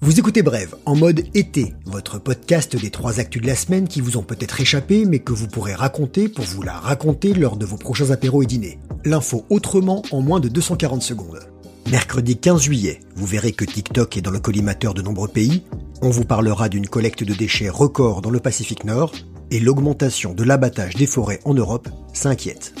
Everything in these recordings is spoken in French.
Vous écoutez Brève, en mode été, votre podcast des trois actus de la semaine qui vous ont peut-être échappé, mais que vous pourrez raconter pour vous la raconter lors de vos prochains apéros et dîners. L'info autrement en moins de 240 secondes. Mercredi 15 juillet, vous verrez que TikTok est dans le collimateur de nombreux pays. On vous parlera d'une collecte de déchets record dans le Pacifique Nord et l'augmentation de l'abattage des forêts en Europe s'inquiète.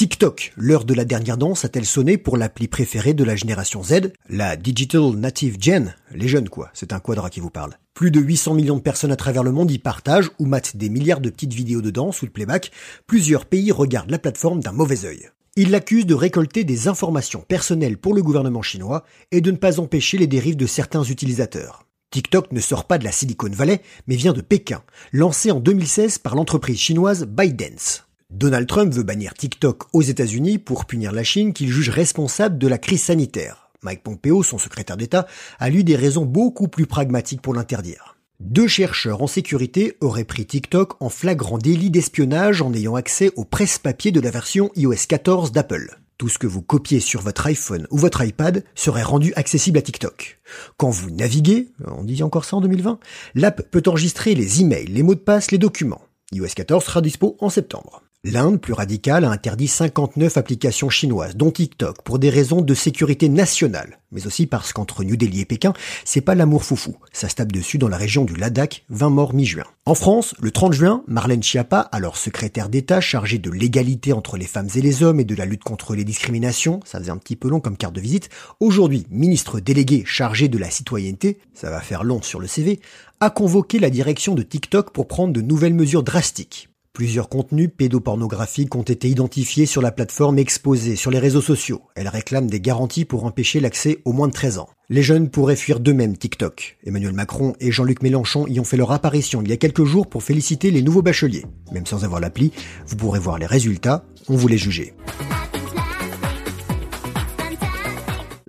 TikTok, l'heure de la dernière danse a-t-elle sonné pour l'appli préférée de la génération Z, la Digital Native Gen, les jeunes quoi, c'est un quadra qui vous parle. Plus de 800 millions de personnes à travers le monde y partagent ou matent des milliards de petites vidéos de danse ou de playback, plusieurs pays regardent la plateforme d'un mauvais œil. Ils l'accusent de récolter des informations personnelles pour le gouvernement chinois et de ne pas empêcher les dérives de certains utilisateurs. TikTok ne sort pas de la Silicon Valley, mais vient de Pékin, lancé en 2016 par l'entreprise chinoise ByteDance. Donald Trump veut bannir TikTok aux États-Unis pour punir la Chine qu'il juge responsable de la crise sanitaire. Mike Pompeo, son secrétaire d'État, a lu des raisons beaucoup plus pragmatiques pour l'interdire. Deux chercheurs en sécurité auraient pris TikTok en flagrant délit d'espionnage en ayant accès au presse-papier de la version iOS 14 d'Apple. Tout ce que vous copiez sur votre iPhone ou votre iPad serait rendu accessible à TikTok. Quand vous naviguez, on dit encore ça en 2020, l'app peut enregistrer les emails, les mots de passe, les documents. iOS 14 sera dispo en septembre. L'Inde, plus radicale, a interdit 59 applications chinoises, dont TikTok, pour des raisons de sécurité nationale, mais aussi parce qu'entre New Delhi et Pékin, c'est pas l'amour foufou. Ça se tape dessus dans la région du Ladakh, 20 morts mi-juin. En France, le 30 juin, Marlène Schiappa, alors secrétaire d'État chargée de l'égalité entre les femmes et les hommes et de la lutte contre les discriminations, ça faisait un petit peu long comme carte de visite, aujourd'hui ministre délégué chargé de la citoyenneté, ça va faire long sur le CV, a convoqué la direction de TikTok pour prendre de nouvelles mesures drastiques. Plusieurs contenus pédopornographiques ont été identifiés sur la plateforme exposée sur les réseaux sociaux. Elle réclame des garanties pour empêcher l'accès aux moins de 13 ans. Les jeunes pourraient fuir d'eux-mêmes TikTok. Emmanuel Macron et Jean-Luc Mélenchon y ont fait leur apparition il y a quelques jours pour féliciter les nouveaux bacheliers. Même sans avoir l'appli, vous pourrez voir les résultats, on vous les juger.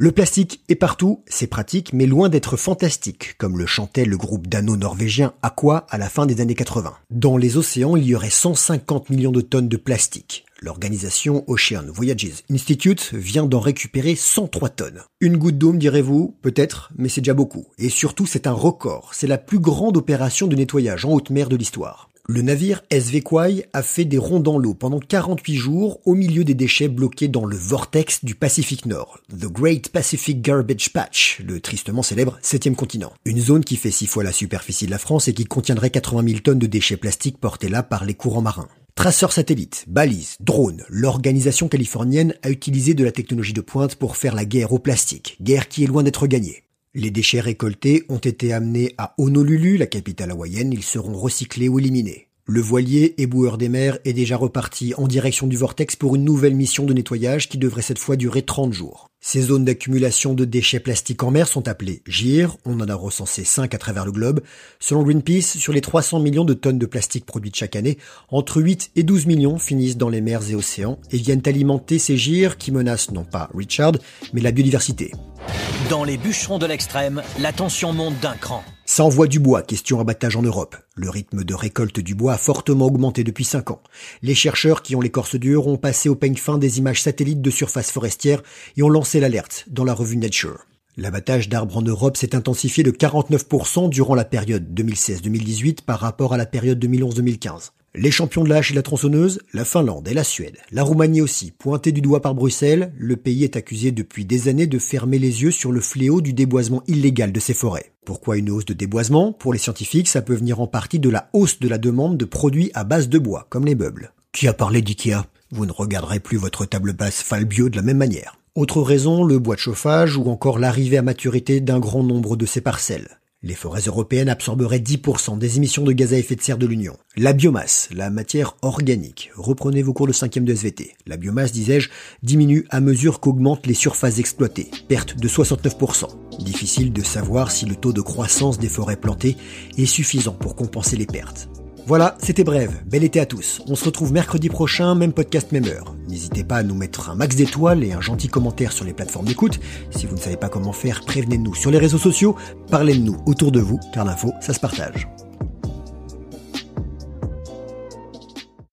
Le plastique est partout, c'est pratique, mais loin d'être fantastique, comme le chantait le groupe dano-norvégien Aqua à la fin des années 80. Dans les océans, il y aurait 150 millions de tonnes de plastique. L'organisation Ocean Voyages Institute vient d'en récupérer 103 tonnes. Une goutte d'eau, direz-vous Peut-être, mais c'est déjà beaucoup. Et surtout, c'est un record. C'est la plus grande opération de nettoyage en haute mer de l'histoire. Le navire SV a fait des ronds dans l'eau pendant 48 jours au milieu des déchets bloqués dans le vortex du Pacifique Nord, The Great Pacific Garbage Patch, le tristement célèbre septième continent. Une zone qui fait six fois la superficie de la France et qui contiendrait 80 000 tonnes de déchets plastiques portés là par les courants marins. Traceurs satellites, balises, drones, l'organisation californienne a utilisé de la technologie de pointe pour faire la guerre au plastique, guerre qui est loin d'être gagnée. Les déchets récoltés ont été amenés à Honolulu, la capitale hawaïenne, ils seront recyclés ou éliminés. Le voilier éboueur des mers est déjà reparti en direction du vortex pour une nouvelle mission de nettoyage qui devrait cette fois durer 30 jours. Ces zones d'accumulation de déchets plastiques en mer sont appelées GIR, on en a recensé 5 à travers le globe. Selon Greenpeace, sur les 300 millions de tonnes de plastique produites chaque année, entre 8 et 12 millions finissent dans les mers et océans et viennent alimenter ces GIR qui menacent non pas Richard, mais la biodiversité. Dans les bûcherons de l'extrême, la tension monte d'un cran. Ça envoie du bois, question abattage en Europe. Le rythme de récolte du bois a fortement augmenté depuis 5 ans. Les chercheurs qui ont l'écorce dure ont passé au peigne fin des images satellites de surface forestière et ont lancé l'alerte dans la revue Nature. L'abattage d'arbres en Europe s'est intensifié de 49% durant la période 2016-2018 par rapport à la période 2011-2015. Les champions de la et la tronçonneuse, la Finlande et la Suède, la Roumanie aussi, pointés du doigt par Bruxelles, le pays est accusé depuis des années de fermer les yeux sur le fléau du déboisement illégal de ses forêts. Pourquoi une hausse de déboisement? Pour les scientifiques, ça peut venir en partie de la hausse de la demande de produits à base de bois, comme les meubles. Qui a parlé d'IKEA? Vous ne regarderez plus votre table basse Falbio de la même manière. Autre raison, le bois de chauffage ou encore l'arrivée à maturité d'un grand nombre de ces parcelles. Les forêts européennes absorberaient 10% des émissions de gaz à effet de serre de l'Union. La biomasse, la matière organique, reprenez vos cours de 5 de SVT. La biomasse, disais-je, diminue à mesure qu'augmentent les surfaces exploitées, perte de 69%. Difficile de savoir si le taux de croissance des forêts plantées est suffisant pour compenser les pertes. Voilà, c'était bref. Bel été à tous. On se retrouve mercredi prochain, même podcast, même heure. N'hésitez pas à nous mettre un max d'étoiles et un gentil commentaire sur les plateformes d'écoute. Si vous ne savez pas comment faire, prévenez-nous sur les réseaux sociaux. Parlez de nous autour de vous, car l'info, ça se partage.